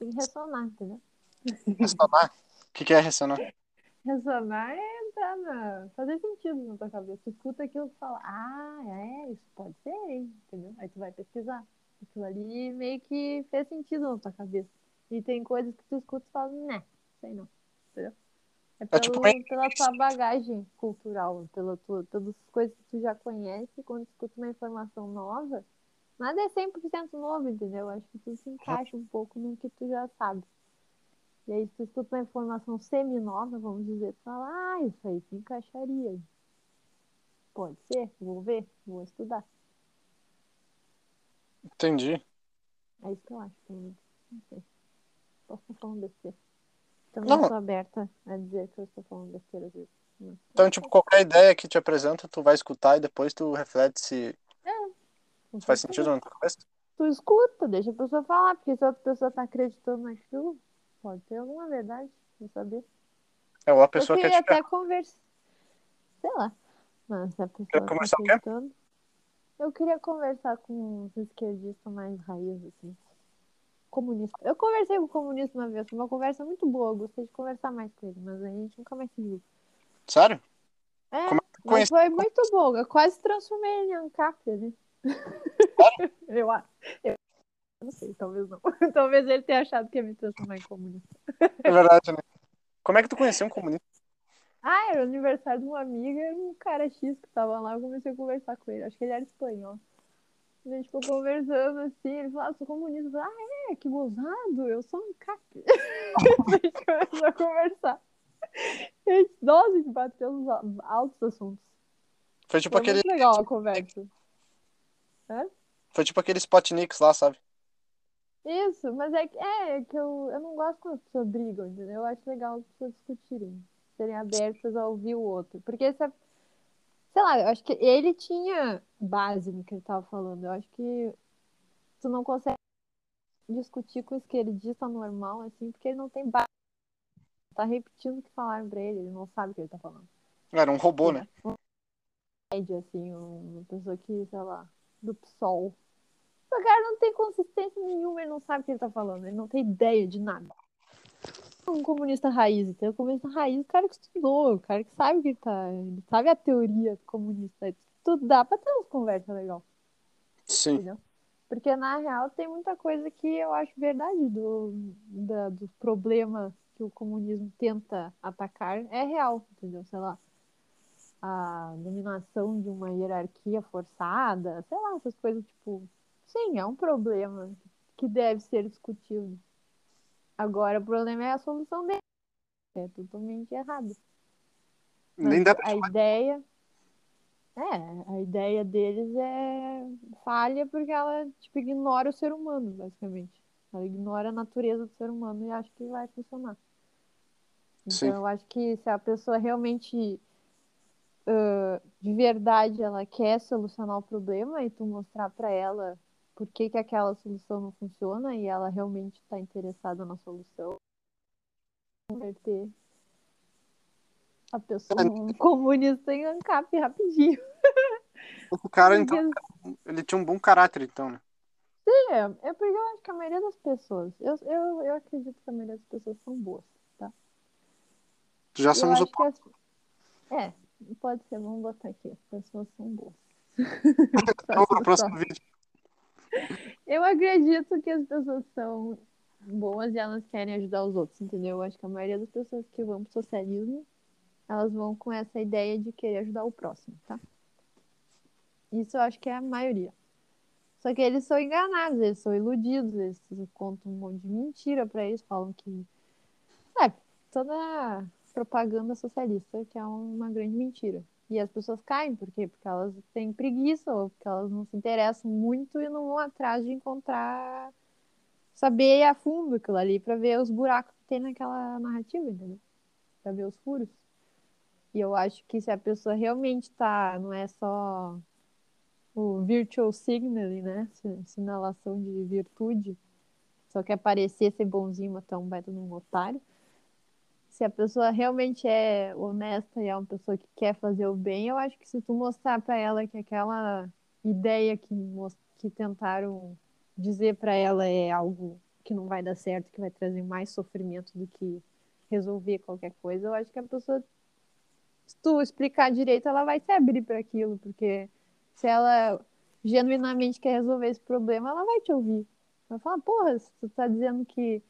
Tem que ressonar, entendeu? Ressonar? O que, que é ressonar? Ressonar é entrar na... fazer sentido na tua cabeça. Tu escuta aquilo e fala, ah, é, isso pode ser, hein? Entendeu? Aí tu vai pesquisar. Aquilo ali meio que fez sentido na tua cabeça. E tem coisas que tu escuta e fala, né, sei não. Entendeu? É, pelo, tipo bem- pela tua bagagem cultural, pela tua, pelas coisas que tu já conhece, quando tu escuta uma informação nova, nada é 100% novo, entendeu? Acho que tu se encaixa um pouco no que tu já sabe. E aí, se tu escuta uma informação semi-nova, vamos dizer, tu fala, ah, isso aí se encaixaria. Pode ser, vou ver, vou estudar. Entendi. É isso que eu acho, pelo menos. Não sei. Posso estar falando besteira. Também Não. sou aberta a dizer que eu estou falando besteira às vezes. Então, tipo, qualquer ideia que te apresenta, tu vai escutar e depois tu reflete se Não faz sentido cabeça. tu escuta, deixa a pessoa falar, porque se a outra pessoa tá acreditando naquilo, pode ter alguma verdade, não saber. É, ou a Eu pessoa quer até conversar, sei lá, mas se a pessoa tá conversar quê? acreditando, eu queria conversar com os esquerdistas mais raiz, assim, comunista. Eu conversei com o comunista uma vez, foi uma conversa muito boa, eu gostei de conversar mais com ele, mas a gente nunca mais se viu. Sério? É, Como é foi muito bom, eu quase transformei ele em ANCAP ali. eu acho. Eu não sei, talvez não. talvez ele tenha achado que ia me transformar em comunista. É verdade, né? Como é que tu conheceu um comunista? Ah, era o aniversário de uma amiga, um cara X que tava lá, eu comecei a conversar com ele. Acho que ele era espanhol. A gente ficou conversando assim, ele falou, ah, sou comunista. Eu falei, ah, é, que gozado, eu sou um cap. a gente começou a conversar. A gente, nossa, a gente bateu nos al- altos assuntos. Foi tipo Foi aquele. muito legal a conversa. Foi tipo aquele Spotniks lá, sabe? Isso, mas é que, é, é que eu, eu não gosto quando as pessoas brigam, entendeu? Eu acho legal as pessoas discutirem, serem abertas a ouvir o outro. Porque, se a- sei lá, eu acho que ele tinha base no que ele tava falando. Eu acho que tu não consegue discutir com o esquerdista normal, assim, porque ele não tem base. Tá repetindo o que falaram pra ele, ele não sabe o que ele tá falando. Era um robô, né? média, assim, uma pessoa que, sei lá, do PSOL. O cara não tem consistência nenhuma, ele não sabe o que ele tá falando, ele não tem ideia de nada. Um comunista raiz, então, um comunista raiz, o cara que estudou, o cara que sabe o que ele tá. Ele sabe a teoria comunista. Tudo dá pra ter umas conversas legais, Sim. entendeu? Porque na real tem muita coisa que eu acho verdade do, da, dos problemas que o comunismo tenta atacar é real, entendeu? Sei lá a dominação de uma hierarquia forçada, sei lá, essas coisas, tipo, sim, é um problema que deve ser discutido. Agora, o problema é a solução dele. É totalmente errado. Nem dá pra a ideia. É, a ideia deles é falha porque ela, tipo, ignora o ser humano, basicamente. Ela ignora a natureza do ser humano e acha que vai funcionar. Então, Sim. eu acho que se a pessoa realmente ah, de verdade ela quer solucionar o problema e tu mostrar pra ela por que, que aquela solução não funciona e ela realmente está interessada na solução, converter a pessoa num comunista em ANCAP rapidinho. O cara, então, ele tinha um bom caráter, então, né? sim, é, é porque eu acho que a maioria das pessoas, eu, eu, eu acredito que a maioria das pessoas são boas, tá? Já Eu somos o as- É, pode ser, vamos botar aqui, as pessoas são boas. Vamos pro próximo vídeo. Eu acredito que as pessoas são boas e elas querem ajudar os outros, entendeu? Eu acho que a maioria das pessoas que vão pro socialismo, elas vão com essa ideia de querer ajudar o próximo, tá? Isso eu acho que é a maioria. Só que eles são enganados, eles são iludidos, eles contam um monte de mentira pra eles, falam que. É, toda propaganda socialista que é uma grande mentira. E as pessoas caem, por quê? Porque elas têm preguiça, ou porque elas não se interessam muito e não vão atrás de encontrar, saber a fundo aquilo ali, pra ver os buracos que tem naquela narrativa, entendeu? Pra ver os furos. E eu acho que se a pessoa realmente tá, não é só o virtual signaling, né? Si- Sinalação de virtude, só quer parecer ser bonzinho, mas tá um baita de um otário. Se a pessoa realmente é honesta e é uma pessoa que quer fazer o bem, eu acho que se tu mostrar pra ela que aquela ideia que, que tentaram dizer pra ela é algo que não vai dar certo, que vai trazer mais sofrimento do que resolver qualquer coisa, eu acho que a pessoa, se tu explicar direito, ela vai se abrir para aquilo, porque se ela genuinamente quer resolver esse problema, ela vai te ouvir. Vai falar, porra, se tu tá dizendo que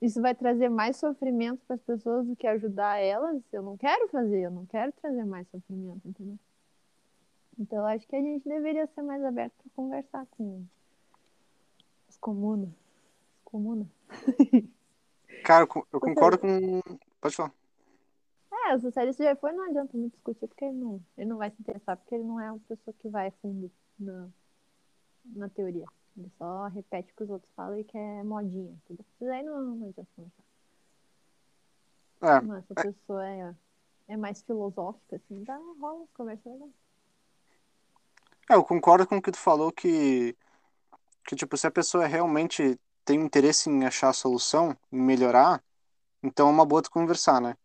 isso vai trazer mais sofrimento para as pessoas do que ajudar elas, eu não quero fazer, eu não quero trazer mais sofrimento, entendeu? Então, eu acho que a gente deveria ser mais aberto para conversar com as comunas. Comuna. Cara, eu concordo com. Pode falar. É, o socialista já foi, não adianta muito discutir, porque ele não, ele não vai se interessar, porque ele não é uma pessoa que vai fundo na, na teoria. Ele só repete o que os outros falam e quer modinha. Tudo. Isso aí não, não adianta conversar. É. Mas essa pessoa é, é mais filosófica, assim, dá rola conversa legal. É, eu concordo com o que tu falou que, que tipo, se a pessoa realmente tem interesse em achar a solução, em melhorar, então é uma boa tu conversar, né?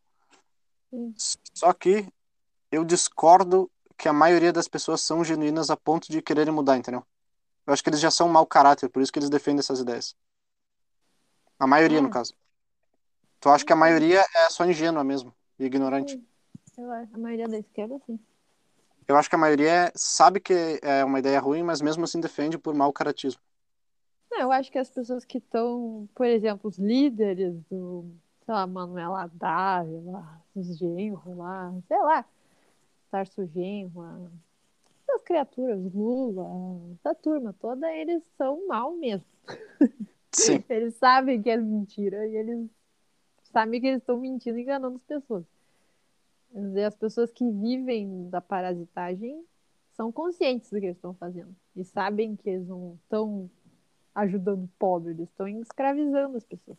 Sim. Só que eu discordo que a maioria das pessoas são genuínas a ponto de quererem mudar, entendeu? Eu acho que eles já são mau caráter, por isso que eles defendem essas ideias. A maioria, é. no caso. Tu acha que a maioria é só ingênua mesmo, e ignorante? Eu acho. A maioria da esquerda, sim. Eu acho que a maioria sabe que é uma ideia ruim, mas mesmo assim defende por mau caratismo. Eu acho que as pessoas que estão, por exemplo, os líderes do, sei lá, Manuela Dávila, os genros lá, sei lá, Tarso Genro, criaturas, Lula, essa turma toda, eles são mal mesmo. Sim. eles sabem que é mentira e eles sabem que eles estão mentindo e enganando as pessoas. As pessoas que vivem da parasitagem são conscientes do que eles estão fazendo e sabem que eles não estão ajudando o pobre, eles estão escravizando as pessoas.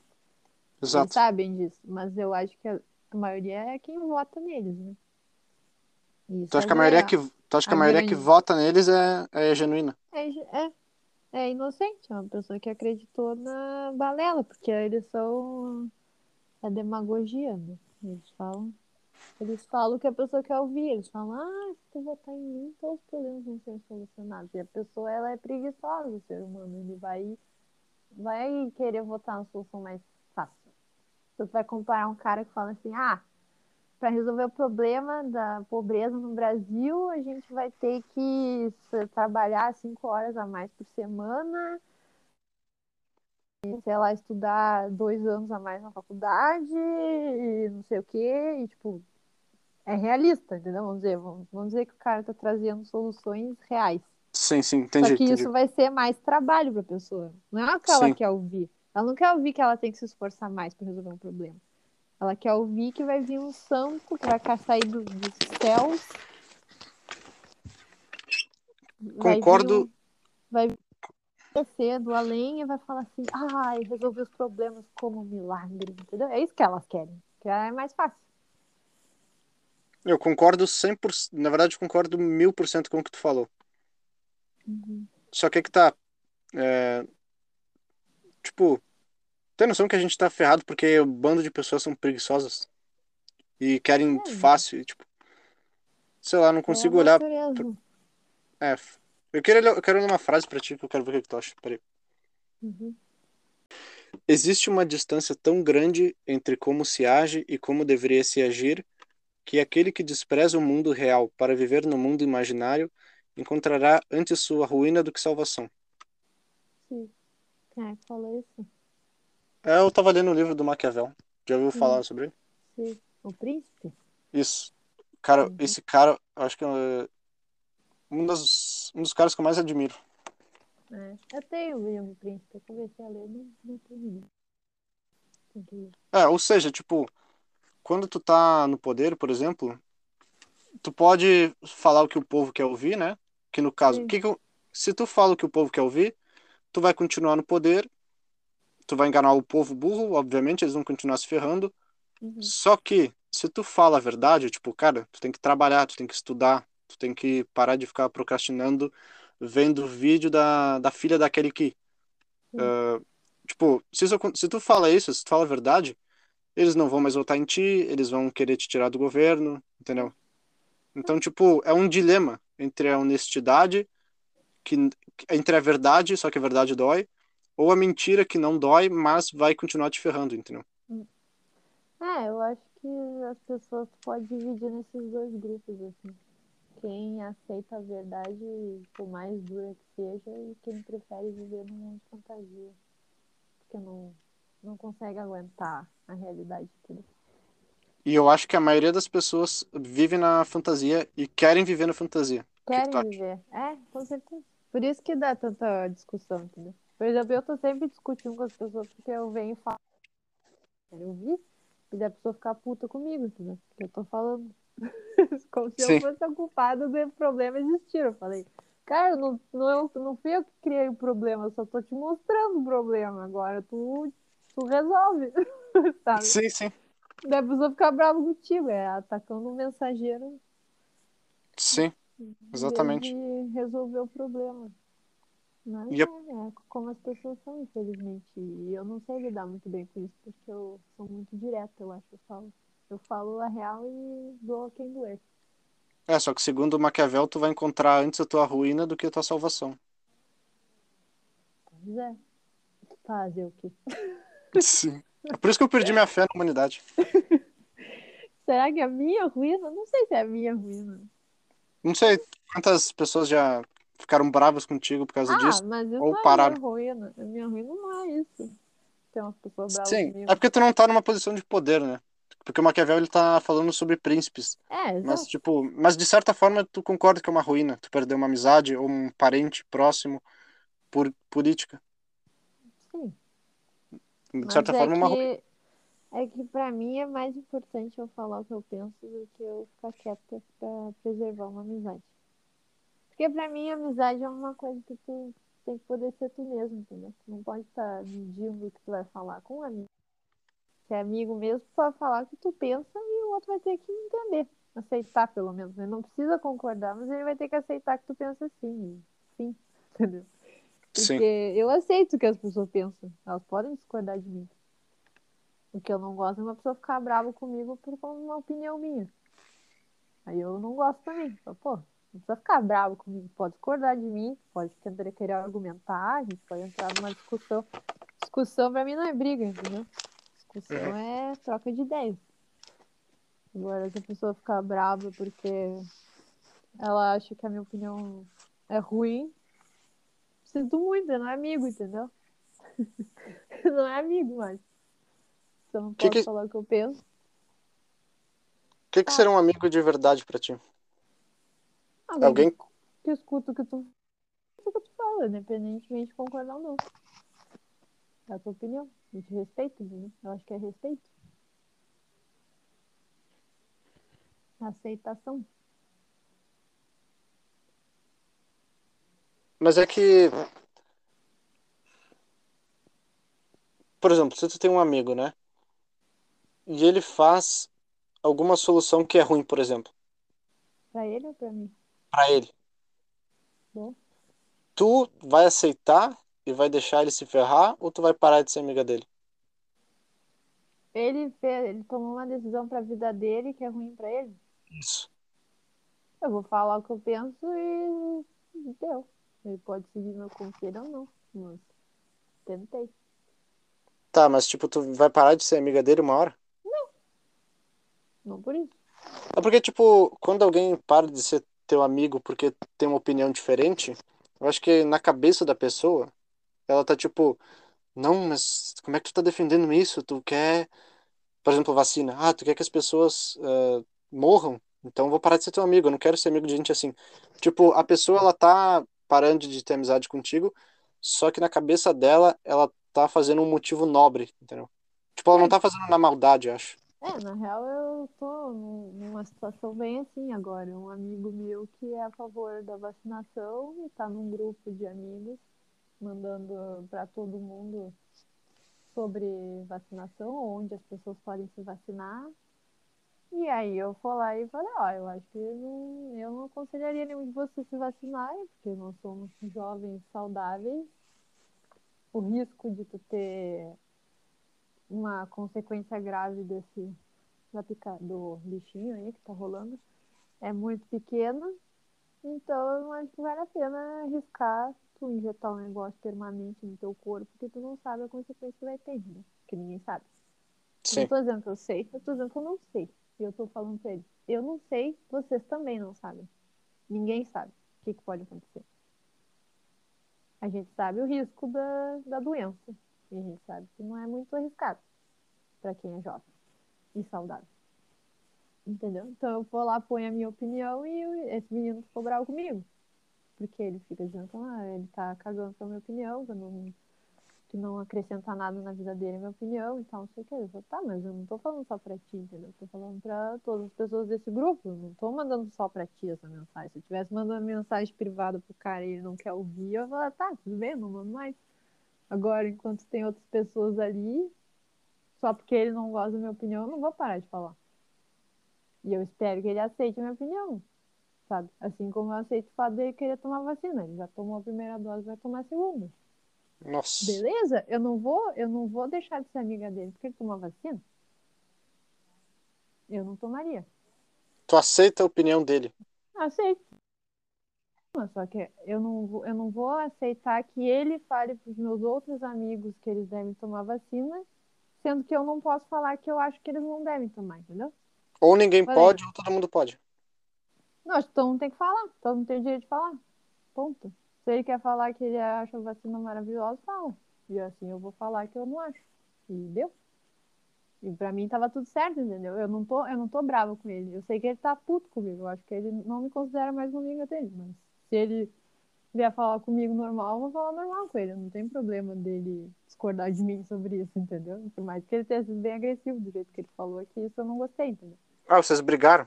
Exato. Eles sabem disso, mas eu acho que a, maioria é quem vota neles, né? Isso tu acha que a maioria, que, tu acha que a, a maioria que vota neles é, é genuína? É, é, é inocente, é uma pessoa que acreditou na balela, porque eles são é demagogia, né? Eles falam eles falam que a pessoa quer ouvir. Eles falam, ah, se tu votar em mim, todos os problemas vão ser solucionados. E a pessoa, ela é preguiçosa, o ser humano. Ele vai, vai querer votar na solução mais fácil. Então, tu vai comparar um cara que fala assim, ah, para resolver o problema da pobreza no Brasil, a gente vai ter que trabalhar cinco horas a mais por semana, sei lá, estudar dois anos a mais na faculdade, e não sei o quê, e tipo, é realista, entendeu? Vamos dizer, vamos, vamos dizer que o cara está trazendo soluções reais. Sim, sim, entendi. Só que entendi. isso vai ser mais trabalho para a pessoa. Não é o que ela sim. quer ouvir. Ela não quer ouvir que ela tem que se esforçar mais para resolver um problema. Ela quer ouvir que vai vir um santo que vai sair do, dos céus. Concordo. Vai, vir, vai descer do além e vai falar assim: ai, ah, resolvi os problemas como um milagre, entendeu? É isso que elas querem. Que é mais fácil. Eu concordo 100%, na verdade concordo mil por cento com o que tu falou. Uhum. Só que é que tá, é, tipo, tem noção que a gente tá ferrado porque o bando de pessoas são preguiçosas e querem é. fácil, tipo, sei lá, não consigo é olhar. Pro... É, eu quero, eu quero ler uma frase pra ti que eu quero ver o que tu acha, peraí. Uhum. Existe uma distância tão grande entre como se age e como deveria se agir que aquele que despreza o mundo real para viver no mundo imaginário encontrará antes sua ruína do que salvação. Sim. Quem é falou isso? É, eu estava lendo o livro do Maquiavel. Já ouviu falar sobre ele? Sim. O Príncipe? Isso. Cara, uhum. esse cara, acho que é um, dos, um dos caras que eu mais admiro. É, eu tenho o livro do Príncipe, eu comecei a ler, não, não terminei. É, ou seja, tipo, quando tu tá no poder, por exemplo, tu pode falar o que o povo quer ouvir, né? Que no caso, que que, se tu fala o que o povo quer ouvir, tu vai continuar no poder, tu vai enganar o povo burro, obviamente, eles vão continuar se ferrando. Uhum. Só que, se tu fala a verdade, tipo, cara, tu tem que trabalhar, tu tem que estudar, tu tem que parar de ficar procrastinando, vendo o vídeo da, da filha daquele que. Uh, tipo, se, isso, se tu fala isso, se tu fala a verdade, eles não vão mais votar em ti, eles vão querer te tirar do governo, entendeu? Então, tipo, é um dilema entre a honestidade, que, entre a verdade, só que a verdade dói, ou a mentira que não dói, mas vai continuar te ferrando, entendeu? É, eu acho que as pessoas podem dividir nesses dois grupos, assim. Quem aceita a verdade, por mais dura que seja, e quem prefere viver num mundo de fantasia. Porque não, não consegue aguentar a realidade. Entendeu? E eu acho que a maioria das pessoas vive na fantasia e querem viver na fantasia. Que Querem viver. É, com certeza. Por isso que dá tanta discussão, entendeu? Por exemplo, eu tô sempre discutindo com as pessoas porque eu venho e falo. Quero ouvir. E da pessoa ficar puta comigo, entendeu? Porque eu tô falando. Como se Sim. eu fosse a culpada do problema existir. Eu falei, cara, não, não, eu, não fui eu que criei o problema, eu só tô te mostrando o problema. Agora tu, tu resolve. Sabe? Sim, sim. Daí a pessoa fica brava contigo, é atacando o mensageiro Sim, exatamente. resolver o problema. Mas E é, é como as pessoas são, infelizmente. E eu não sei lidar muito bem com isso, porque eu sou muito direta, eu acho. Eu falo, eu falo a real e dou a quem doer. É, só que segundo Maquiavel, tu vai encontrar antes a tua ruína do que a tua salvação. Pois é. Fazer o quê? Sim. É por isso que eu perdi minha fé na humanidade. Será que é a minha ruína? Não sei se é a minha ruína. Não sei quantas pessoas já ficaram bravas contigo por causa Ah, disso. mas isso ou não é pararam. minha ruína. A minha ruína não é isso. Tem umas pessoas bravas Sim, comigo. é porque tu não tá numa posição de poder, né? Porque o Maquiavel ele tá falando sobre príncipes. É, Mas, exato. tipo, mas de certa forma tu concorda que é uma ruína. Tu perdeu uma amizade ou um parente próximo por política. Sim. De Mas certa é forma é uma ruína. é que pra mim é mais importante eu falar o que eu penso do que eu ficar quieta pra preservar uma amizade. Porque pra mim amizade é uma coisa que tu tem que poder ser tu mesmo, entendeu? Tu não pode estar medindo o que tu vai falar com um amigo. Se é amigo mesmo, tu pode falar o que tu pensa e o outro vai ter que entender. Aceitar, pelo menos. Ele não precisa concordar, mas ele vai ter que aceitar que tu pensa assim. Sim, entendeu? Sim. Porque eu aceito o que as pessoas pensam. Elas podem discordar de mim. O que eu não gosto é uma pessoa ficar brava comigo por uma opinião minha. Aí eu não gosto também. Pô, não precisa ficar bravo comigo. Pode discordar de mim, pode querer, querer argumentar, a gente pode entrar numa discussão. Discussão pra mim não é briga, entendeu? Discussão Uhum. é troca de ideias. Agora, se a pessoa ficar brava porque ela acha que a minha opinião é ruim, sinto muito, não é amigo, entendeu? não é amigo mais. Se eu não Que posso que- falar o que eu penso. O que, que seria um amigo de verdade pra ti? Alguém, Alguém. que, escuta o que tu, o que tu fala, independentemente de concordar ou não. É a tua opinião. A gente respeita, entendeu? Eu acho que é respeito. Aceitação. Mas é que. Por exemplo, se tu tem um amigo, né? E ele faz alguma solução que é ruim, por exemplo, Pra ele ou pra mim? Pra ele. Bom. Tu vai aceitar e vai deixar ele se ferrar ou tu vai parar de ser amiga dele? Ele, fez, ele tomou uma decisão pra vida dele que é ruim pra ele. Isso. Eu vou falar o que eu penso e deu. Ele pode seguir meu conselho ou não. Mas tentei. Tá, mas tipo, tu vai parar de ser amiga dele uma hora? Não por isso. É porque, tipo, quando alguém para de ser teu amigo porque tem uma opinião diferente, eu acho que na cabeça da pessoa, ela tá tipo, não, mas como é que tu tá defendendo isso? Tu quer, por exemplo, vacina. Ah, tu quer que as pessoas ah, morram? Então eu vou parar de ser teu amigo, eu não quero ser amigo de gente assim. Tipo, a pessoa, ela tá parando de ter amizade contigo, só que na cabeça dela, ela tá fazendo um motivo nobre, entendeu? Tipo, ela não tá fazendo na maldade, eu acho. É, na real eu tô num- numa situação bem assim agora. Um amigo meu que é a favor da vacinação e tá num grupo de amigos mandando pra todo mundo sobre vacinação, onde as pessoas podem se vacinar. E aí eu fui lá e falei, ó, eu acho que não, eu não aconselharia nenhum de vocês se vacinarem, porque nós somos jovens saudáveis. O risco de tu ter uma consequência grave desse da pica, do bichinho aí que tá rolando é muito pequena. Então eu acho que vale a pena arriscar tu injetar um negócio permanente no teu corpo, porque tu não sabe a consequência que vai ter, né? Que ninguém sabe. Eu Sim. não tô dizendo que eu sei, eu tô dizendo que eu não sei. E eu tô falando pra eles, eu não sei, vocês também não sabem. Ninguém sabe o que, que pode acontecer. A gente sabe o risco da, da doença. E a gente sabe que não é muito arriscado para quem é jovem e saudável. Entendeu? Então eu vou lá, ponho a minha opinião e esse menino ficou bravo comigo. Porque ele fica dizendo ah, ele tá cagando pra minha opinião, que, não, que não acrescenta nada na vida dele, minha opinião e tal, não sei o que. Eu falo, tá, mas eu não tô falando só pra ti, entendeu? Eu tô falando pra todas as pessoas desse grupo. Eu não tô mandando só pra ti essa mensagem. Se eu tivesse mandando mensagem privada pro cara e ele não quer ouvir, eu ia falar, tá, tudo bem, não mando mais. Agora, enquanto tem outras pessoas ali, só porque ele não gosta da minha opinião, eu não vou parar de falar. E eu espero que ele aceite a minha opinião, sabe? Assim como eu aceito o fato dele querer tomar vacina. Ele já tomou a primeira dose, vai tomar a segunda. Nossa. Beleza? Eu não vou, eu não vou deixar de ser amiga dele porque ele tomou a vacina. Eu não tomaria. Tu aceita a opinião dele. Aceito. Só que eu não, vou, eu não vou aceitar que ele fale para os meus outros amigos que eles devem tomar vacina, sendo que eu não posso falar que eu acho que eles não devem tomar, entendeu? Ou ninguém pode, ou todo mundo pode. Não, acho que todo mundo tem que falar. Todo mundo tem o direito de falar. Ponto. Se ele quer falar que ele acha a vacina maravilhosa, fala. E assim eu vou falar que eu não acho. E deu. E pra mim tava tudo certo, entendeu? Eu não tô, eu não tô brava com ele. Eu sei que ele tá puto comigo. Eu acho que ele não me considera mais uma amiga dele. Mas se ele vier falar comigo normal, eu vou falar normal com ele. Não tem problema dele discordar de mim sobre isso, entendeu? Por mais que ele tenha sido bem agressivo do jeito que ele falou aqui, isso eu não gostei, entendeu? Ah, vocês brigaram?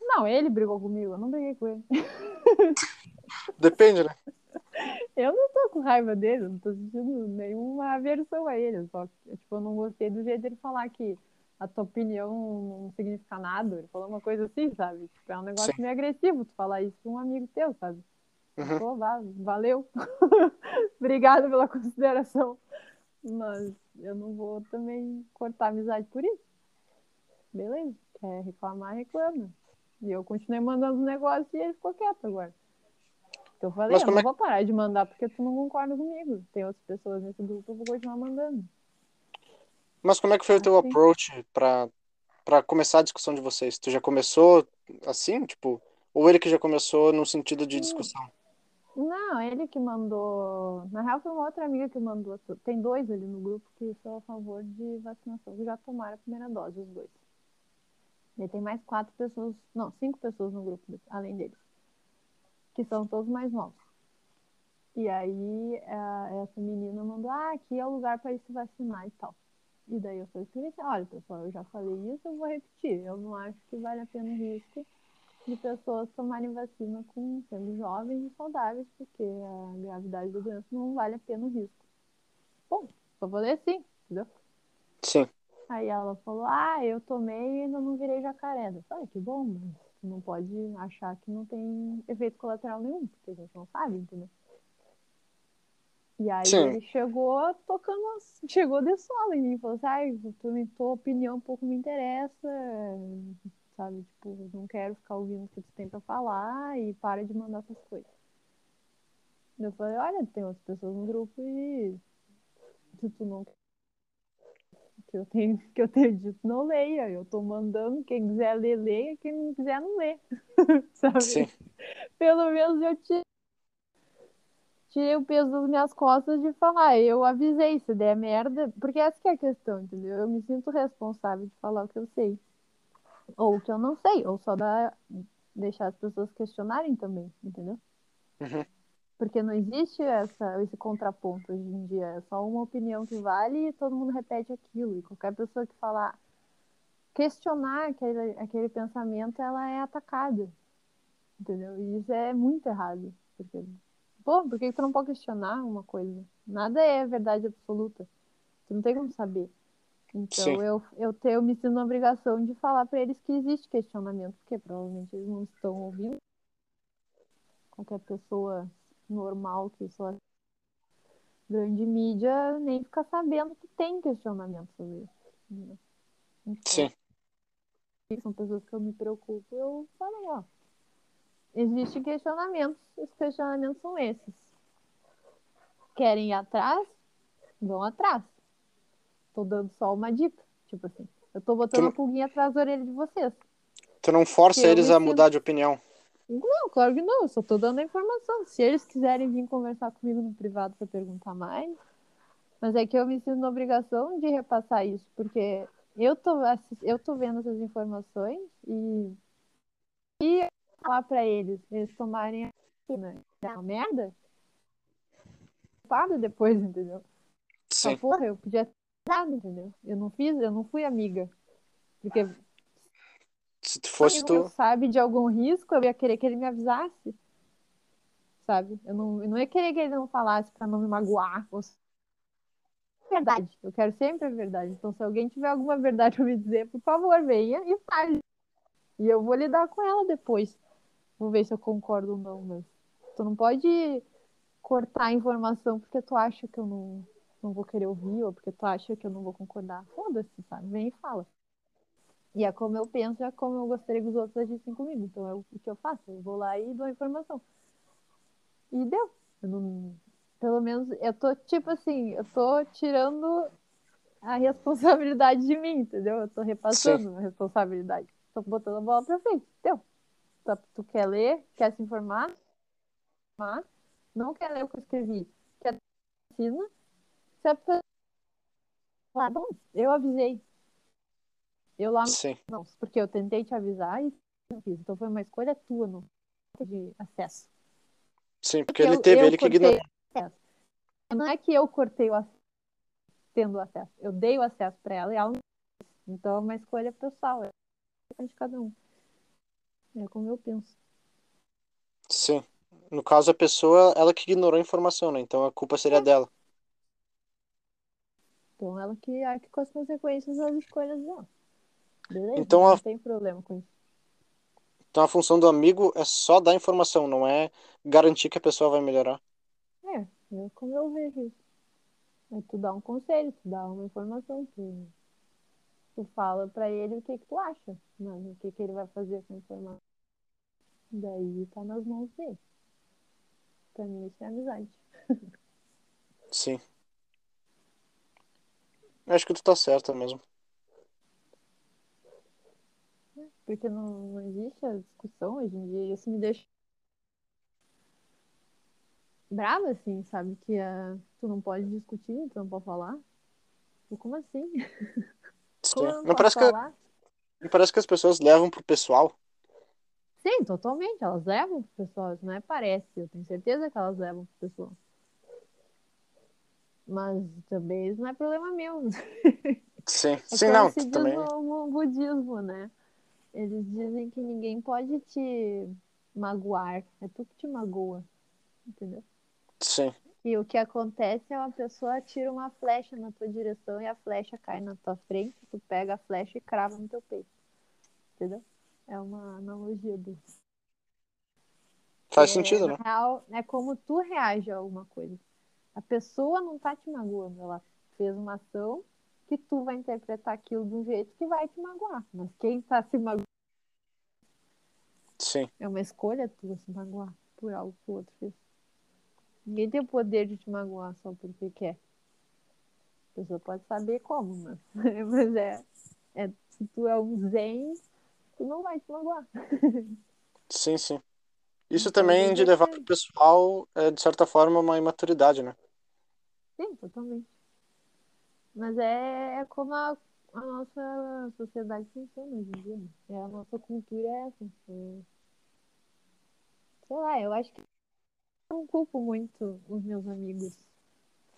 Não, ele brigou comigo, eu não briguei com ele. Depende, né? Eu não tô com raiva dele, não tô sentindo nenhuma aversão a ele. Só que, tipo, eu não gostei do jeito dele falar que a tua opinião não significa nada. Ele falou uma coisa assim, sabe? Tipo, é um negócio Sim. meio agressivo tu falar isso pra um amigo teu, sabe? Uhum. Pô, valeu. Obrigada pela consideração. Mas eu não vou também cortar a amizade por isso. Beleza. Quer reclamar, reclama. E eu continuei mandando os negócios e ele ficou quieto agora. Que eu falei, eu não é- vou parar de mandar porque tu não concorda comigo. Tem outras pessoas nesse grupo, eu vou continuar mandando. Mas como é que foi o teu Assim. approach pra, pra começar a discussão de vocês? Tu já começou assim, tipo, ou ele que já começou no sentido de Hum. discussão? Não, ele que mandou. Na real, foi uma outra amiga que mandou. Tem dois ali no grupo que são a favor de vacinação, que já tomaram a primeira dose, os dois. E tem mais quatro pessoas, não, cinco pessoas no grupo, além deles, que são todos mais novos. E aí, a- essa menina mandou: Ah, aqui é o lugar para se vacinar e tal. E daí eu falei Olha, pessoal, eu já falei isso, eu vou repetir. Eu não acho que vale a pena o risco de pessoas tomarem vacina com sendo jovens e saudáveis, porque a gravidade da doença não vale a pena o risco. Bom, só falei assim, entendeu? Sim. Aí ela falou, ah, eu tomei e ainda não virei jacaré. Eu falei, ah, que bom, mas tu não pode achar que não tem efeito colateral nenhum, porque a gente não sabe, entendeu? E aí Sim. ele chegou tocando, chegou de sola em mim, falou assim, ai, tu, tua opinião um pouco me interessa, sabe? Tipo, não quero ficar ouvindo o que tu tem pra falar e para de mandar essas coisas. Eu falei, olha, tem outras pessoas no grupo e se tu não quer que eu tenho, que eu tenho dito, não leia. Eu tô mandando, quem quiser ler, leia, quem não quiser, não lê. sabe? Sim. Pelo menos eu tirei, tirei o peso das minhas costas de falar, eu avisei, se der merda, porque essa que é a questão, entendeu? Eu me sinto responsável de falar o que eu sei. Ou o que eu não sei, ou só dar, deixar as pessoas questionarem também, entendeu? Uhum. Porque não existe essa, esse contraponto hoje em dia. É só uma opinião que vale e todo mundo repete aquilo. E qualquer pessoa que falar, questionar aquele, aquele pensamento, ela é atacada. Entendeu? E isso é muito errado. Porque, pô, por que tu não pode questionar uma coisa? Nada é verdade absoluta. Tu não tem como saber. Então Sim. eu, eu, tenho, eu me sinto na obrigação de falar para eles que existe questionamento, porque provavelmente eles não estão ouvindo. Qualquer pessoa normal que só grande mídia nem fica sabendo que tem questionamento sobre isso. Então, Sim. são pessoas que eu me preocupo, eu falei, ó. Existem questionamentos, os questionamentos são esses. querem ir atrás, vão atrás. Tô dando só uma dica. Tipo assim, eu tô botando Tu- a pulguinha atrás da orelha de vocês. Tu não força eles a sinto- mudar de opinião. Não, claro que não, eu só tô dando a informação. Se eles quiserem vir conversar comigo no privado pra perguntar mais, mas é que eu me sinto na obrigação de repassar isso, porque eu tô, eu tô vendo essas informações e, e falar pra eles, eles tomarem a vacina, é uma merda, depois, entendeu? Sim, porra, eu podia ter dado, entendeu? Eu não fiz, eu não fui amiga. Porque se tu se fosse tu. sabe de algum risco, eu ia querer que ele me avisasse. Sabe? Eu não, eu não ia querer que ele não falasse pra não me magoar. Ou... Verdade. Eu quero sempre a verdade. Então, se alguém tiver alguma verdade pra me dizer, por favor, venha e fale. E eu vou lidar com ela depois. Vou ver se eu concordo ou não. Mas tu não pode cortar a informação porque tu acha que eu não, não vou querer ouvir ou porque tu acha que eu não vou concordar. Foda-se, sabe? Vem e fala. E é como eu penso, é como eu gostaria que os outros agissem comigo. Então é o que eu faço. Eu vou lá e dou a informação. E deu. Eu não- Pelo menos eu tô tipo assim, eu tô tirando a responsabilidade de mim, entendeu? Eu tô repassando a responsabilidade. Tô botando a bola pra frente. Deu. Tá- Tu quer ler, quer se informar, mas não quer ler o que eu escrevi, quer vacina, se a pessoa falar, bom, eu avisei. Eu lá Sim, não, porque eu tentei te avisar e não fiz. Então foi uma escolha tua no de acesso. sim, porque Eu- ele teve, eu ele que ignorou. Não é que eu cortei o acesso tendo acesso. Eu dei o acesso para ela e ela não quis. Então é uma escolha pessoal. É de cada um. É como eu penso. Sim. No caso, a pessoa, ela que ignorou a informação, né? Então a culpa seria dela. Então ela que arque com as consequências das escolhas dela. Beleza? Então, não a- tem problema com isso. Então a função do amigo é só dar informação, não é garantir que a pessoa vai melhorar. É, é como eu vejo isso. É tu dá um conselho, tu dá uma informação, tu, tu fala pra ele o que, que tu acha, mas o que, que ele vai fazer com a informação. Daí tá nas mãos dele. Pra mim isso é amizade. Sim. Acho que tu tá certa mesmo. Porque não, não existe a discussão hoje em dia. Isso me deixa brava, assim, sabe? Que ah, tu não pode discutir, tu não pode falar. E como assim? Sim. Como não Não parece que, falar? não parece que as pessoas levam pro pessoal. Sim, totalmente. Elas levam pro pessoal. Isso não é parece. Eu tenho certeza que elas levam pro pessoal. Mas também isso não é problema meu. Sim. É Sim, não, se também. no budismo, né? Eles dizem que ninguém pode te magoar. É tu que te magoa. Entendeu? Sim. E o que acontece é uma pessoa tira uma flecha na tua direção e a flecha cai na tua frente, tu pega a flecha e crava no teu peito. Entendeu? É uma analogia disso. Faz É, sentido, né? real, é como tu reage a alguma coisa. A pessoa não tá te magoando, ela fez uma ação que tu vai interpretar aquilo de um jeito que vai te magoar. Mas quem tá se magoando Sim. é uma escolha tua se magoar por algo que o outro fez. Ninguém tem o poder de te magoar só porque quer. A pessoa pode saber como, mas, mas é, é. Se tu é um zen, tu não vai te magoar. Sim, sim. Isso Então, também de levar pro pessoal é, de certa forma, uma imaturidade, né? Sim, totalmente. Mas é, é como a, a nossa sociedade funciona hoje em dia. né? É, a nossa cultura é essa. É... Sei lá, eu acho que eu não culpo muito os meus amigos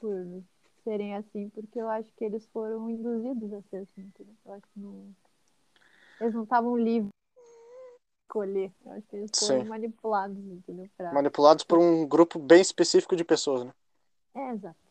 por serem assim, porque eu acho que eles foram induzidos a ser assim, entendeu? Eu acho que não... Eles não estavam livres de escolher. Eu acho que eles foram Sim. manipulados, entendeu? Pra... Manipulados por um grupo bem específico de pessoas, né? É, exato.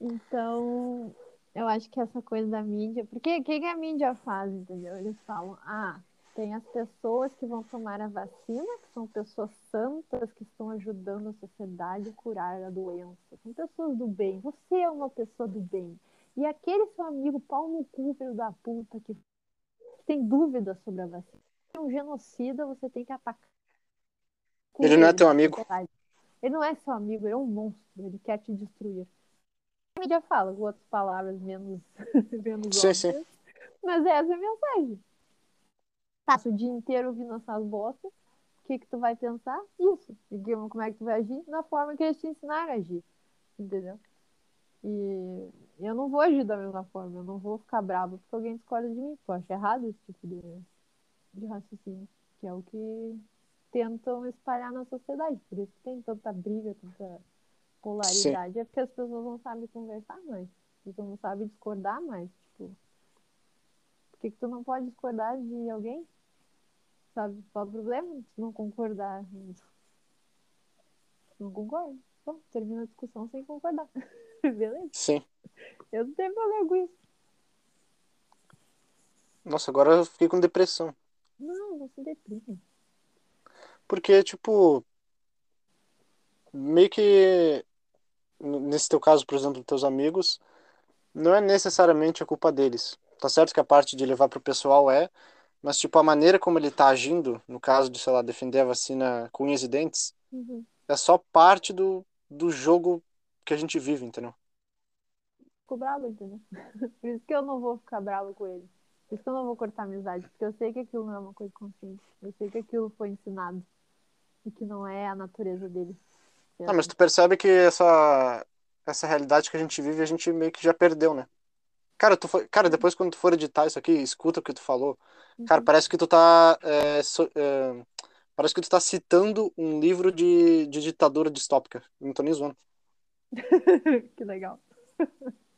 Então, eu acho que essa coisa da mídia. Porque o que, que a mídia faz, entendeu? Eles falam, ah, tem as pessoas que vão tomar a vacina, que são pessoas santas que estão ajudando a sociedade a curar a doença. São pessoas do bem. Você é uma pessoa do bem. E aquele seu amigo pau no cu, filho da puta, que tem dúvidas sobre a vacina. É um genocida, você tem que atacar. Ele não é teu amigo. Ele não é seu amigo, ele é um monstro, ele quer te destruir. A mídia fala com outras palavras menos, menos Sim, óbvias, sim. mas essa é a mensagem. Passa o dia inteiro ouvindo essas bostas, o que que tu vai pensar? Isso. E que- como é que tu vai agir? Na forma que eles te ensinaram a agir. Entendeu? E eu não vou agir da mesma forma, eu não vou ficar brava porque alguém discorda de mim. Porque eu acho errado esse tipo de, de raciocínio, que é o que tentam espalhar na sociedade. Por isso que tem tanta briga, tanta polaridade. É porque as pessoas não sabem conversar mais. As pessoas não sabem discordar mais. Tipo, por que, que tu não pode discordar de alguém? Sabe? Qual é o problema? Se não concordar. Não concordo. Bom, termina a discussão sem concordar. Beleza? Sim. Eu não tenho problema com isso. Nossa, agora eu fiquei com depressão. Não, não se deprime. Porque, tipo, meio que nesse teu caso, por exemplo, dos teus amigos, não é necessariamente a culpa deles. Tá certo que a parte de levar pro pessoal é, mas tipo a maneira como ele tá agindo, no caso de, sei lá, defender a vacina com unhas e dentes, Uhum. é só parte do, do jogo que a gente vive, entendeu? Fico brava, entendeu? Por isso que eu não vou ficar brava com ele. Por isso que eu não vou cortar amizade. Porque eu sei que aquilo não é uma coisa consciente. Eu sei que aquilo foi ensinado. E que não é a natureza dele. Ser Ah, mas tu percebe que essa essa realidade que a gente vive, a gente meio que já perdeu, né? Cara, tu foi, cara, depois quando tu for editar isso aqui, escuta o que tu falou. Cara, Uhum. parece que tu tá é, so- é, parece que tu tá citando um livro de, de ditadura distópica. Não tô nem zoando. que legal.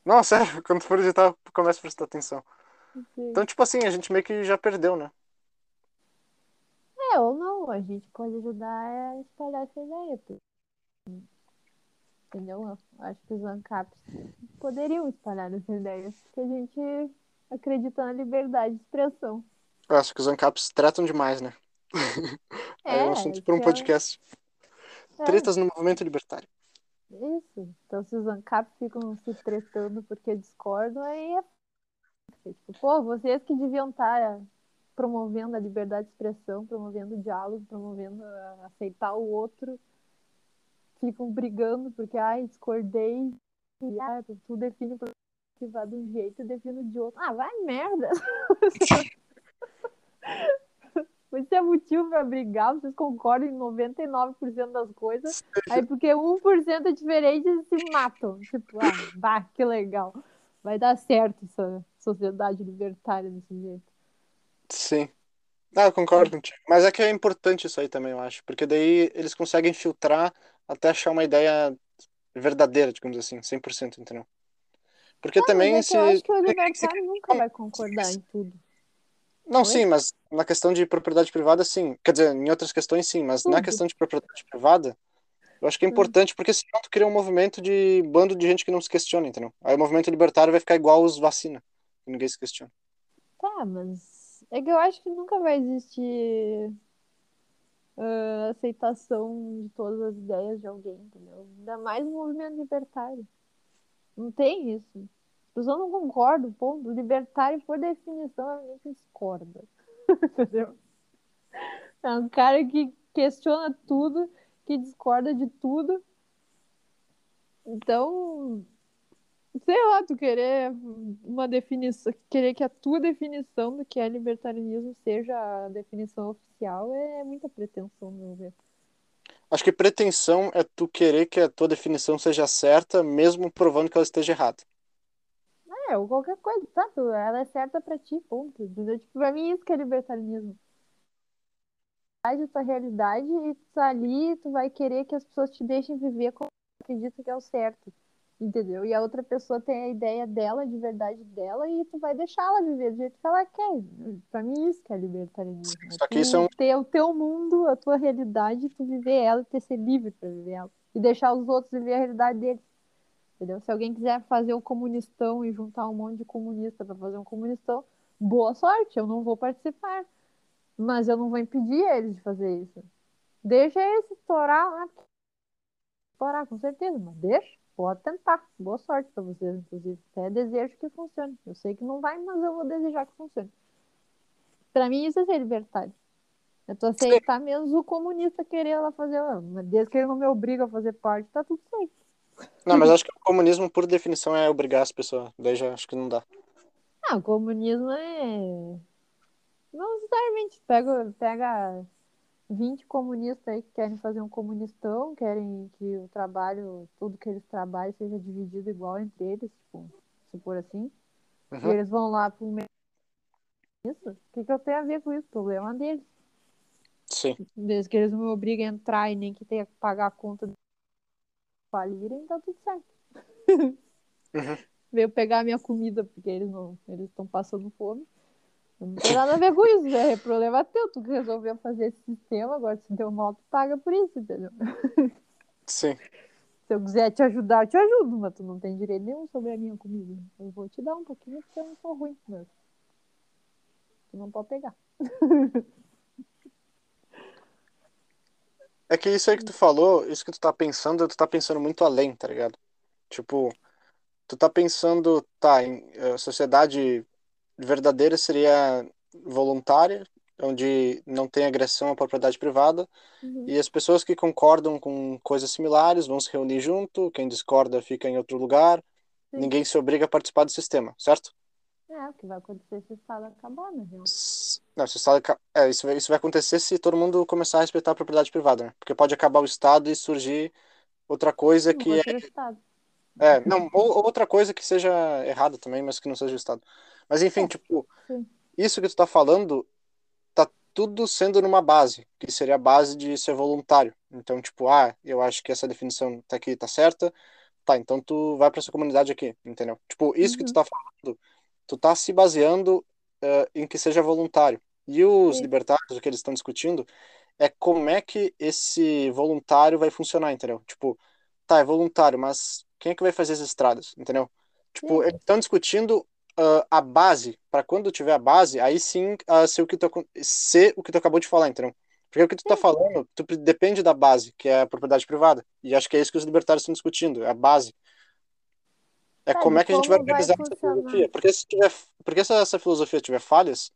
Não, sério, quando tu for editar, começa a prestar atenção. Sim. Então, tipo assim, a gente meio que já perdeu, né? É, ou não. A gente pode ajudar a espalhar essa ideia. Entendeu? Eu acho que os ANCAPs poderiam espalhar essa ideia. Porque a gente acredita na liberdade de expressão. Eu acho que os ANCAPs tratam demais, né? Aí é um assunto para um é- podcast. é. Tretas no movimento libertário. Isso. Então, se os ANCAP ficam se tretando porque discordam, aí é. Tipo, pô, vocês que deviam estar promovendo a liberdade de expressão, promovendo o diálogo, promovendo aceitar o outro, ficam brigando porque, ai, discordei, e ah, tu define o privado de um jeito e define de outro. Ah, vai merda! Isso é motivo pra brigar, vocês concordam em 99% das coisas. Aí porque 1% é diferente, eles se matam. Tipo, ah, bah, que legal. Vai dar certo essa sociedade libertária desse jeito. Sim. Ah, eu concordo contigo. Mas é que é importante isso aí também, eu acho. Porque daí eles conseguem filtrar até achar uma ideia verdadeira, digamos assim, 100%, entendeu? Porque também Mas é se... eu acho que o libertário nunca vai concordar em tudo. Não, Oi? sim, mas na questão de propriedade privada, sim. Quer dizer, em outras questões, sim, mas na Tudo. Hum. questão de propriedade privada, eu acho que é importante, porque senão tu cria um movimento de bando de gente que não se questiona, entendeu? Aí o movimento libertário vai ficar igual os vacina, que ninguém se questiona. Tá, mas é que eu acho que nunca vai existir ah, aceitação de todas as ideias de alguém, entendeu? Ainda mais no movimento libertário. Não tem isso. As pessoas não concordam, ponto. Libertário, por definição, é alguém que discorda. Entendeu? É um cara que questiona tudo, que discorda de tudo. Então, sei lá, tu querer uma definição, querer que a tua definição do que é libertarianismo seja a definição oficial é muita pretensão, meu ver. Acho que pretensão é tu querer que a tua definição seja certa, mesmo provando que ela esteja errada. É, ou qualquer coisa, tá? Ela é certa pra ti, ponto. Entendeu? Tipo, pra mim isso que é libertarianismo. A tua realidade e tu tá ali, tu vai querer que as pessoas te deixem viver como tu acredita que é o certo. Entendeu? E a outra pessoa tem a ideia dela, de verdade dela, e tu vai deixar ela viver do jeito que ela quer. Pra mim isso que é libertarianismo. É Só que isso é um- ter o teu mundo, a tua realidade, tu viver ela ter ser livre pra viver ela. E deixar os outros viver a realidade deles. Entendeu? Se alguém quiser fazer um comunistão e juntar um monte de comunista para fazer um comunistão, boa sorte, eu não vou participar. Mas eu não vou impedir eles de fazer isso. Deixa eles estourar lá. Estourar, com certeza, mas deixa. Pode tentar. Boa sorte para vocês, inclusive. Até desejo que funcione. Eu sei que não vai, mas eu vou desejar que funcione. Para mim, isso é ser libertário. É tu aceitar menos o comunista querer ela fazer. Desde que ele não me obriga a fazer parte, tá tudo certo. Não, mas acho que o comunismo, por definição, é obrigar as pessoas. Daí já acho que não dá. Ah, o comunismo é. Não necessariamente. Pega, pega 20 comunistas aí que querem fazer um comunistão, querem que o trabalho, tudo que eles trabalham seja dividido igual entre eles, tipo, se for assim. Uhum. E eles vão lá pro meio. Isso? O que, que eu tenho a ver com isso? O problema deles. Sim. Desde que eles não me obriguem a entrar e nem que tenha que pagar a conta de falirem, tá tudo certo. Uhum. Veio pegar a minha comida, porque eles não. Eles estão passando fome. Não tem nada a ver com isso, né? É problema teu. Tu resolveu fazer esse sistema, agora se deu mal, tu paga por isso, entendeu? Sim. Se eu quiser te ajudar, eu te ajudo, mas tu não tem direito nenhum sobre a minha comida. Eu vou te dar um pouquinho porque eu não sou ruim, mas tu não pode pegar. É que isso aí que tu falou, isso que tu tá pensando, tu tá pensando muito além, tá ligado? Tipo, tu tá pensando, tá, em eh, sociedade verdadeira seria voluntária, onde não tem agressão à propriedade privada, Uhum. e as pessoas que concordam com coisas similares vão se reunir junto, quem discorda fica em outro lugar, Sim. ninguém se obriga a participar do sistema, certo? É, o que vai acontecer se o Estado acabar. S- Não, se o Estado, é, isso vai, isso vai acontecer se todo mundo começar a respeitar a propriedade privada, né? Porque pode acabar o Estado e surgir outra coisa que é outro Estado. É, não, ou outra coisa que seja errada também, mas que não seja o Estado. Mas enfim, É, tipo, sim. isso que tu tá falando, tá tudo sendo numa base, que seria a base de ser voluntário. Então, tipo, ah, eu acho que essa definição tá aqui, tá certa, tá, então tu vai pra essa comunidade aqui, entendeu? Tipo, isso que tu Uhum. tá falando, tu tá se baseando, eh, em que seja voluntário. E os Sim. libertários, o que eles estão discutindo, é como é que esse voluntário vai funcionar, entendeu? Tipo, tá, é voluntário, mas quem é que vai fazer as estradas, entendeu? Tipo, eles estão discutindo ah, a base, para quando tiver a base, aí sim ah, ser o que tu, ser o que tu acabou de falar, entendeu? Porque o que tu tá falando, tu depende da base, que é a propriedade privada. E acho que é isso que os libertários estão discutindo, é a base. É Tá, como é que a gente vai organizar essa filosofia. Porque se tiver, porque se essa filosofia tiver falhas,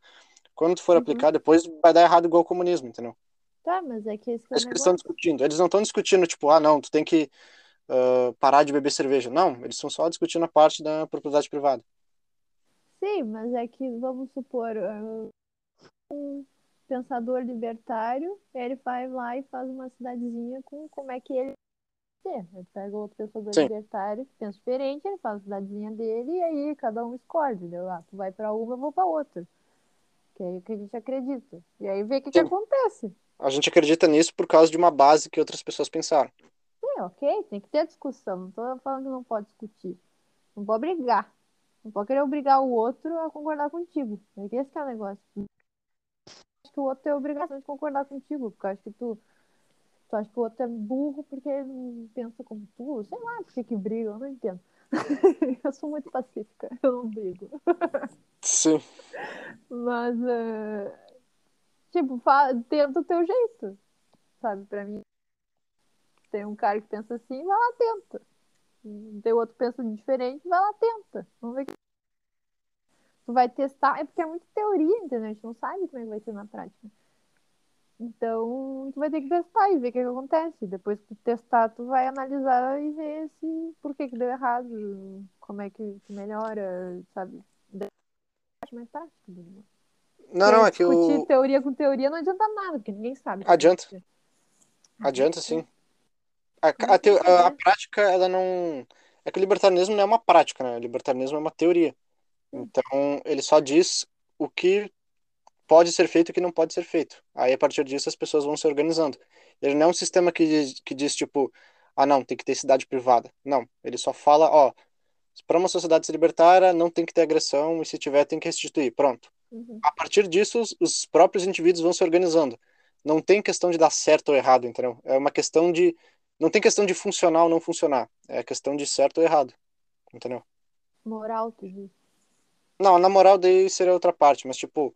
quando tu for Uhum. aplicar depois, vai dar errado igual o comunismo, entendeu? Tá, mas é que que É isso que eles estão discutindo. Eles não estão discutindo, tipo, ah, não, tu tem que ah, parar de beber cerveja. Não, eles estão só discutindo a parte da propriedade privada. Sim, mas é que, vamos supor, ah, um pensador libertário, ele vai lá e faz uma cidadezinha com como é que ele quer. Ele pega outro pensador Sim. libertário que pensa diferente, ele faz a cidadezinha dele e aí cada um escolhe, entendeu? Ah, tu vai pra uma, eu vou pra outra. Que é o que a gente acredita. E aí vê o que, que acontece. A gente acredita nisso por causa de uma base que outras pessoas pensaram. Sim, ok, tem que ter discussão. Não tô falando que não pode discutir. Não pode brigar. Não pode querer obrigar o outro a concordar contigo. É que esse que é o negócio. Acho que o outro tem a obrigação de concordar contigo, porque eu acho que tu, tu acha que o outro é burro porque ele não pensa como tu. Sei lá por que briga, eu não entendo. eu sou muito pacífica, eu não brigo. Sim. Mas, eh, tipo, tenta o teu jeito, sabe? Pra mim, tem um cara que pensa assim, vai lá, tenta. Tem outro pensa diferente, vai lá, tenta. Vamos ver o que tu vai testar. É porque é muita teoria, entendeu? A gente não sabe como é que vai ser na prática. Então, tu vai ter que testar e ver o que, que acontece. Depois que tu testar, tu vai analisar e ver se por que, que deu errado, como é que, que melhora, sabe? Mais prático. né? Não, Porque não, é que o. teoria com teoria não adianta nada, porque ninguém sabe. Adianta. Uhum. Adianta sim. A, a, tem a- a prática, ela não. É que o libertarianismo não é uma prática, né? O libertarianismo é uma teoria. Sim. Então, ele só diz o que pode ser feito e o que não pode ser feito. Aí, a partir disso, as pessoas vão se organizando. Ele não é um sistema que diz, que diz tipo, ah, não, tem que ter cidade privada. Não. Ele só fala, ó, para uma sociedade ser libertária, não tem que ter agressão e se tiver, tem que restituir. Pronto. Uhum. A partir disso, os, os próprios indivíduos vão se organizando. Não tem questão de dar certo ou errado, entendeu? É uma questão de. Não tem questão de funcionar ou não funcionar. É questão de certo ou errado. Entendeu? Moral, tu diz. Não, na moral, daí seria outra parte, mas, tipo,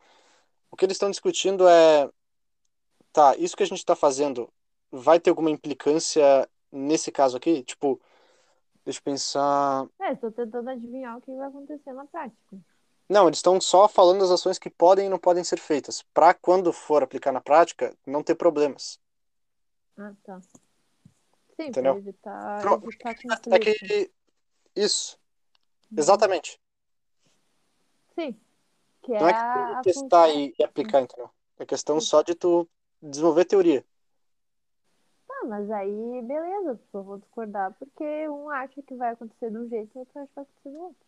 o que eles estão discutindo é. Tá, isso que a gente está fazendo vai ter alguma implicância nesse caso aqui? Tipo, deixa eu pensar. É, estou tentando adivinhar o que vai acontecer na prática. Não, eles estão só falando das ações que podem e não podem ser feitas, para quando for aplicar na prática, não ter problemas. Ah, tá. Sim, Entendeu? pra evitar, É que isso, exatamente. Sim. Que Não é é que tu testar e, e aplicar, entendeu? É questão só de tu desenvolver teoria. Tá, mas aí, beleza, as pessoas vão discordar porque um acha que vai acontecer de um jeito e o outro acha que vai acontecer do outro.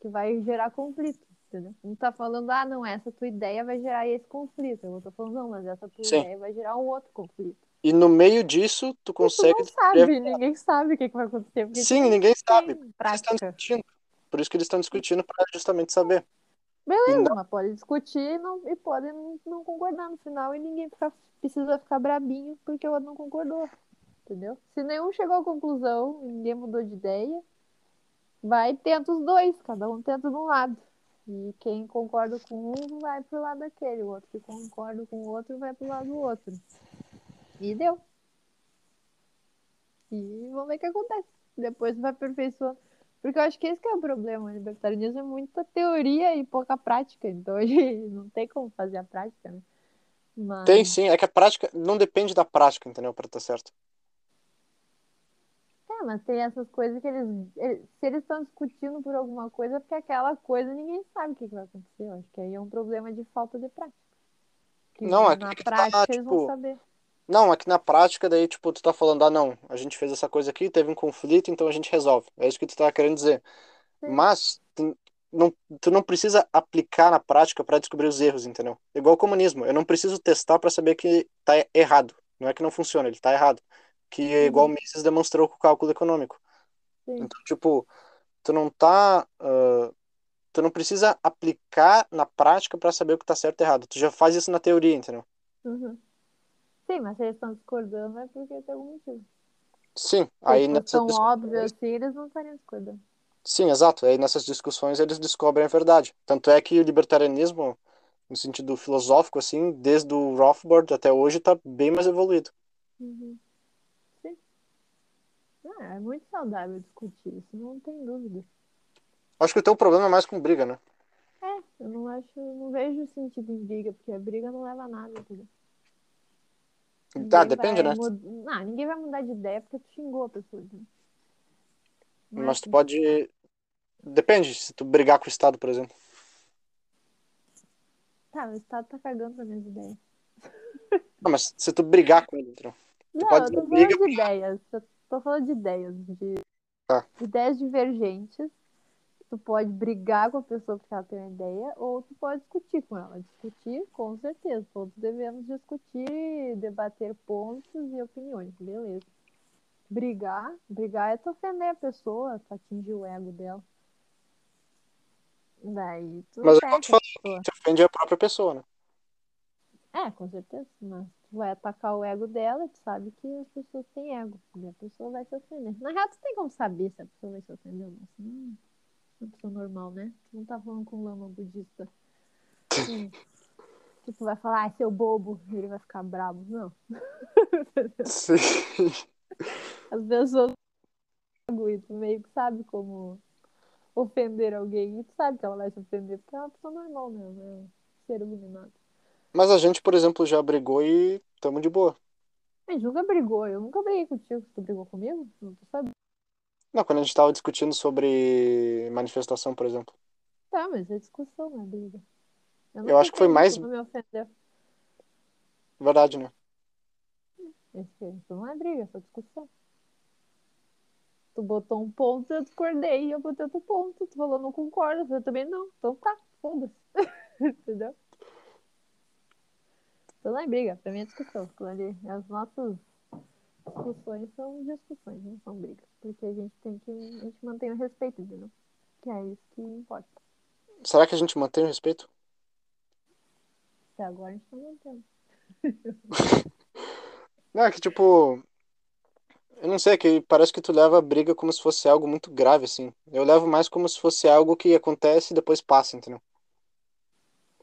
Que vai gerar conflito, entendeu? Um tá falando, ah, não, essa tua ideia vai gerar esse conflito. Outro tá falando, não, mas essa tua Sim. ideia vai gerar um outro conflito. E no meio disso, tu E tu consegue. não sabe, ninguém sabe o que, vai acontecer. Sim, ninguém sabe. Por isso eles estão discutindo. Por isso que eles estão discutindo para justamente saber. Beleza, não- mas pode discutir e não, e pode não, concordar no final e ninguém fica- precisa ficar brabinho porque o outro não concordou. Entendeu? Se nenhum chegou à conclusão e ninguém mudou de ideia, vai tenta os dois, cada um tenta de um lado. E quem concorda com um vai pro lado daquele, o outro que concorda com o outro vai pro lado do outro. E deu. E vamos ver o que acontece. Depois vai aperfeiçoando. Porque eu acho que esse que é o problema. O libertarianismo é muita teoria e pouca prática. Então a gente não tem como fazer a prática, né? Mas, Tem sim, é que a prática não depende da prática, entendeu? Para estar certo. É, mas tem essas coisas que eles, Se eles estão discutindo por alguma coisa, é porque aquela coisa ninguém sabe o que, que vai acontecer. Eu acho que aí é um problema de falta de prática. Que Não, é que- na que tá, prática eles vão tipo, saber. Não, é que na prática, daí, tipo, tu tá falando, ah, não, a gente fez essa coisa aqui, teve um conflito, então a gente resolve. É isso que tu tá querendo dizer. Sim. Mas tu não, tu não precisa aplicar na prática para descobrir os erros, entendeu? Igual o comunismo. Eu não preciso testar para saber que tá errado. Não é que não funciona, ele tá errado. Que é igual o Mises demonstrou com o cálculo econômico. Sim. Então, tipo, tu não tá. ah, tu não precisa aplicar na prática para saber o que tá certo e errado. Tu já faz isso na teoria, entendeu? Uhum. Sim, mas se eles estão discordando é porque tem algum motivo. Sim, aí nessas tão discussões- óbvio assim, eles não estariam discordando. Sim, exato. Aí nessas discussões eles descobrem a verdade. Tanto é que o libertarianismo, no sentido filosófico, assim, desde o Rothbard até hoje, tá bem mais evoluído. Uhum. Sim. Ah, é muito saudável discutir isso, não tem dúvida. Acho que o teu problema é mais com briga, né? É, eu não acho, não vejo sentido em briga, porque a briga não leva a nada, entendeu? Tá, depende, né? mud- Não, ninguém vai mudar de ideia porque tu xingou a pessoa. Não é Mas tu assim. pode. Depende, se tu brigar com o Estado, por exemplo. Tá, o Estado tá cagando pra minhas ideias. Não, mas se tu brigar com ele, entendeu? Não, pode eu tô falando de ideias. Eu tô falando de ideias. De Tá. ideias divergentes. Tu pode brigar com a pessoa porque ela tem uma ideia, ou tu pode discutir com ela. Discutir, com certeza. Todos devemos discutir, debater pontos e opiniões, beleza. Brigar, brigar é tu ofender a pessoa, tu atingir o ego dela. Daí tu Mas é ataca igual tu falou, ofende a própria pessoa, né? É, com certeza. Mas tu vai atacar o ego dela tu sabe que as pessoas têm ego. E a pessoa vai se ofender. Na real, tu tem como saber se a pessoa vai se ofender ou não. É uma pessoa normal, né? Tu não tá falando com um lama budista. Que tu vai falar, ah, seu bobo, e ele vai ficar bravo. Não. Sim. As pessoas e tu meio que sabe como ofender alguém. E tu sabe que ela vai se ofender, porque é uma pessoa normal? Não é um ser iluminado. Mas a gente, por exemplo, já brigou e tamo de boa. A gente nunca brigou. Eu nunca briguei contigo. Tu brigou comigo? Não tô sabendo. Não, quando a gente tava discutindo sobre manifestação, por exemplo. Tá, mas é discussão, não é briga. não Eu acho que foi ofendi, mais- me ofendeu. Verdade, né? Esse- Isso não é briga, é só discussão. Tu botou um ponto, eu discordei, e eu botei outro ponto. Tu falou, não concordo, eu também não. Então tá, foda-se. Entendeu? Então não é briga, pra mim é discussão. Aquilo ali, as nossas discussões são discussões, não são brigas. Porque a gente tem que. A gente mantém o respeito, entendeu? Que é isso que importa. Será que a gente mantém o respeito? Até agora a gente tá mantendo. Não, é que tipo. Eu não sei, é que parece que tu leva a briga como se fosse algo muito grave, assim. Eu levo mais como se fosse algo que acontece e depois passa, entendeu?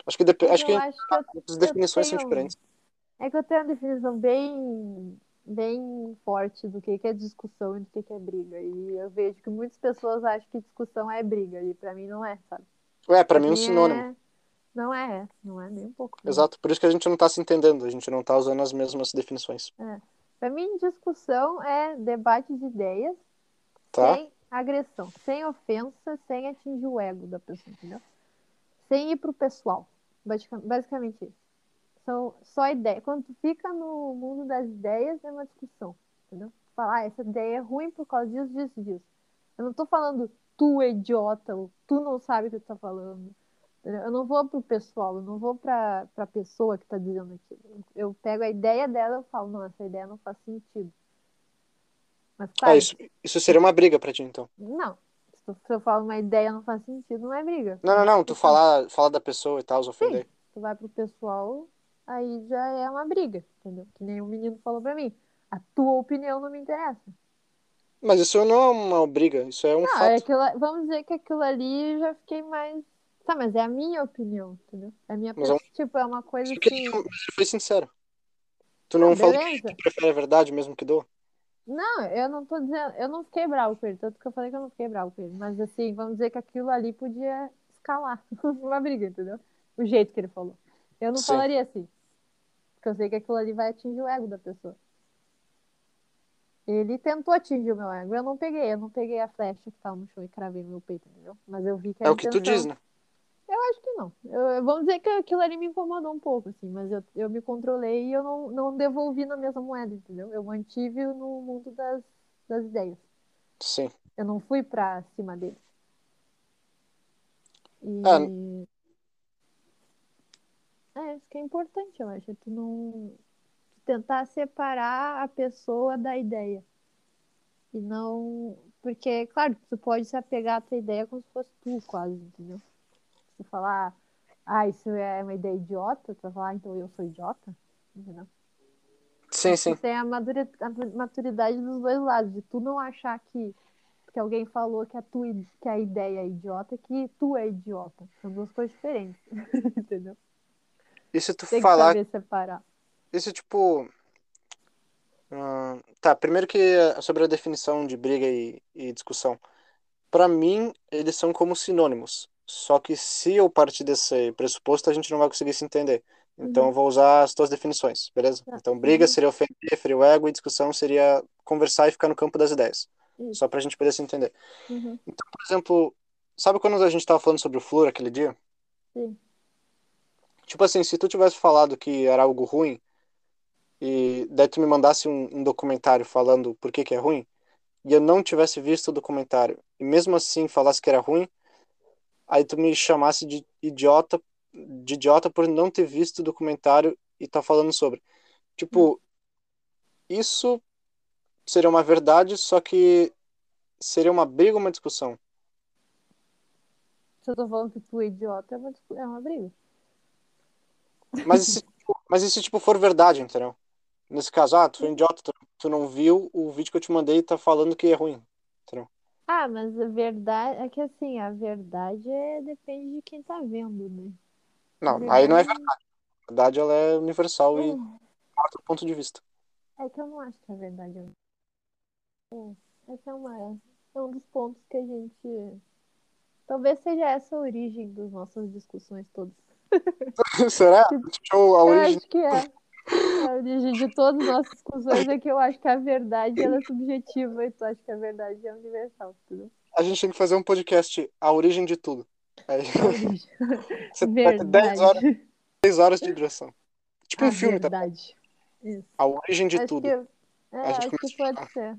Acho que. Mas acho que acho que eu as definições são tenho- diferentes. É que eu tenho uma definição bem, bem forte do que que é discussão e do que que é briga. E eu vejo que muitas pessoas acham que discussão é briga, e pra mim não é, sabe? Ué, pra mim é um sinônimo. É... Não é, não é nem um pouco. não. Exato, por isso que a gente não tá se entendendo, a gente não tá usando as mesmas definições. Pra mim, discussão é debate de ideias Tá? sem agressão, sem ofensa, sem atingir o ego da pessoa, entendeu? Sem ir pro pessoal. Basica- Basicamente isso. São só ideias. Quando tu fica no mundo das ideias, é uma discussão, entendeu? Falar, ah, essa ideia é ruim por causa disso, disso, disso. Eu não tô falando tu é idiota, ou tu não sabe o que tu tá falando. Eu não vou pro pessoal, eu não vou pra, pra pessoa que tá dizendo aquilo. Eu pego a ideia dela e falo, não, essa ideia não faz sentido. Mas Ah, isso, isso seria uma briga pra ti, então. não. Se tu- se eu falo uma ideia não faz sentido, não é briga. Não, não, não, tu falar, falar da pessoa e tal, os ofender. Tu vai pro pessoal, aí já é uma briga, entendeu? Que nem o menino falou pra mim. A tua opinião não me interessa. Mas isso não é uma briga, isso é um Não, é fato. aquilo, vamos dizer que aquilo ali eu já fiquei mais. Tá, mas é a minha opinião, entendeu? É a minha Mas é um-. Tipo, é uma coisa que ele foi sincero. Tu não Não, falou que tu prefere a verdade mesmo que doa? Não, eu não tô dizendo. Eu não fiquei bravo com ele, tanto que eu falei que eu não fiquei bravo com ele. Mas assim, vamos dizer que aquilo ali podia escalar uma briga, entendeu? O jeito que ele falou. Eu não Sim. falaria assim. Porque eu sei que aquilo ali vai atingir o ego da pessoa. Ele tentou atingir o meu ego. Eu não peguei, eu não peguei a flecha que tava no chão e cravei no meu peito, entendeu? Mas eu vi que a É o que tu diz, né? Eu acho que não. Eu- vamos dizer que aquilo ali me incomodou um pouco, assim, mas eu, eu me controlei e eu não, não devolvi na mesma moeda, entendeu? Eu mantive no mundo das, das ideias. Sim. Eu não fui pra cima dele. Ah. E... É, isso que é importante, eu acho. é Tu não tu tentar separar a pessoa da ideia. E não. Porque, claro, tu pode se apegar à tua ideia como se fosse tu, quase, entendeu? Se tu falar, ah, isso é uma ideia idiota, tu vai falar, ah, então eu sou idiota, entendeu? Sim, sim. Tem a maduri- a maturidade dos dois lados, de tu não achar que, que alguém falou que a, tua, que a ideia é idiota, que tu é idiota. São duas coisas diferentes, entendeu? E se tu Tem que falar, saber separar. isso tipo. ah, tá, primeiro que sobre a definição de briga e, e discussão. Pra mim, eles são como sinônimos. Só que se eu partir desse pressuposto, a gente não vai conseguir se entender. Então Uhum. eu vou usar as tuas definições, beleza? Tá. Então briga Uhum. seria ofender, ferir o ego, e discussão seria conversar e ficar no campo das ideias. Isso. Só pra gente poder se entender. Uhum. Por exemplo, sabe quando a gente tava falando sobre o flúor aquele dia? Sim. Tipo assim, se tu tivesse falado que era algo ruim e daí tu me mandasse um, um documentário falando por que que é ruim e eu não tivesse visto o documentário e mesmo assim falasse que era ruim, aí tu me chamasse de idiota, de idiota por não ter visto o documentário e tá falando sobre. Tipo, isso seria uma verdade, só que seria uma briga ou uma discussão. Se eu tô falando que tu é idiota, é uma, é uma briga. Mas e se, tipo, mas e se tipo for verdade, entendeu? Nesse caso, ah, tu é idiota, tu, tu não viu o vídeo que eu te mandei e tá falando que é ruim. Entendeu? Ah, mas a verdade é que assim, a verdade é depende de quem tá vendo, né? Não, A aí não é verdade- verdade. A verdade ela é universal e Hum, mostra o ponto de vista. É que eu não acho que a verdade é. É, essa é uma é um dos pontos que a gente talvez seja essa a origem das nossas discussões todas. Será? Show, a origem. acho que é. A origem de todas as nossas discussões é que eu acho que a verdade ela é subjetiva e tu acha que a verdade é universal, entendeu? A gente tem que fazer um podcast, a origem de tudo. Aí você vai ter 10 horas, Verdade. 10 horas de duração. Tipo A um filme, tá? verdade. Isso. A origem de acho tudo. que, é, A gente acho que começa a pode ser.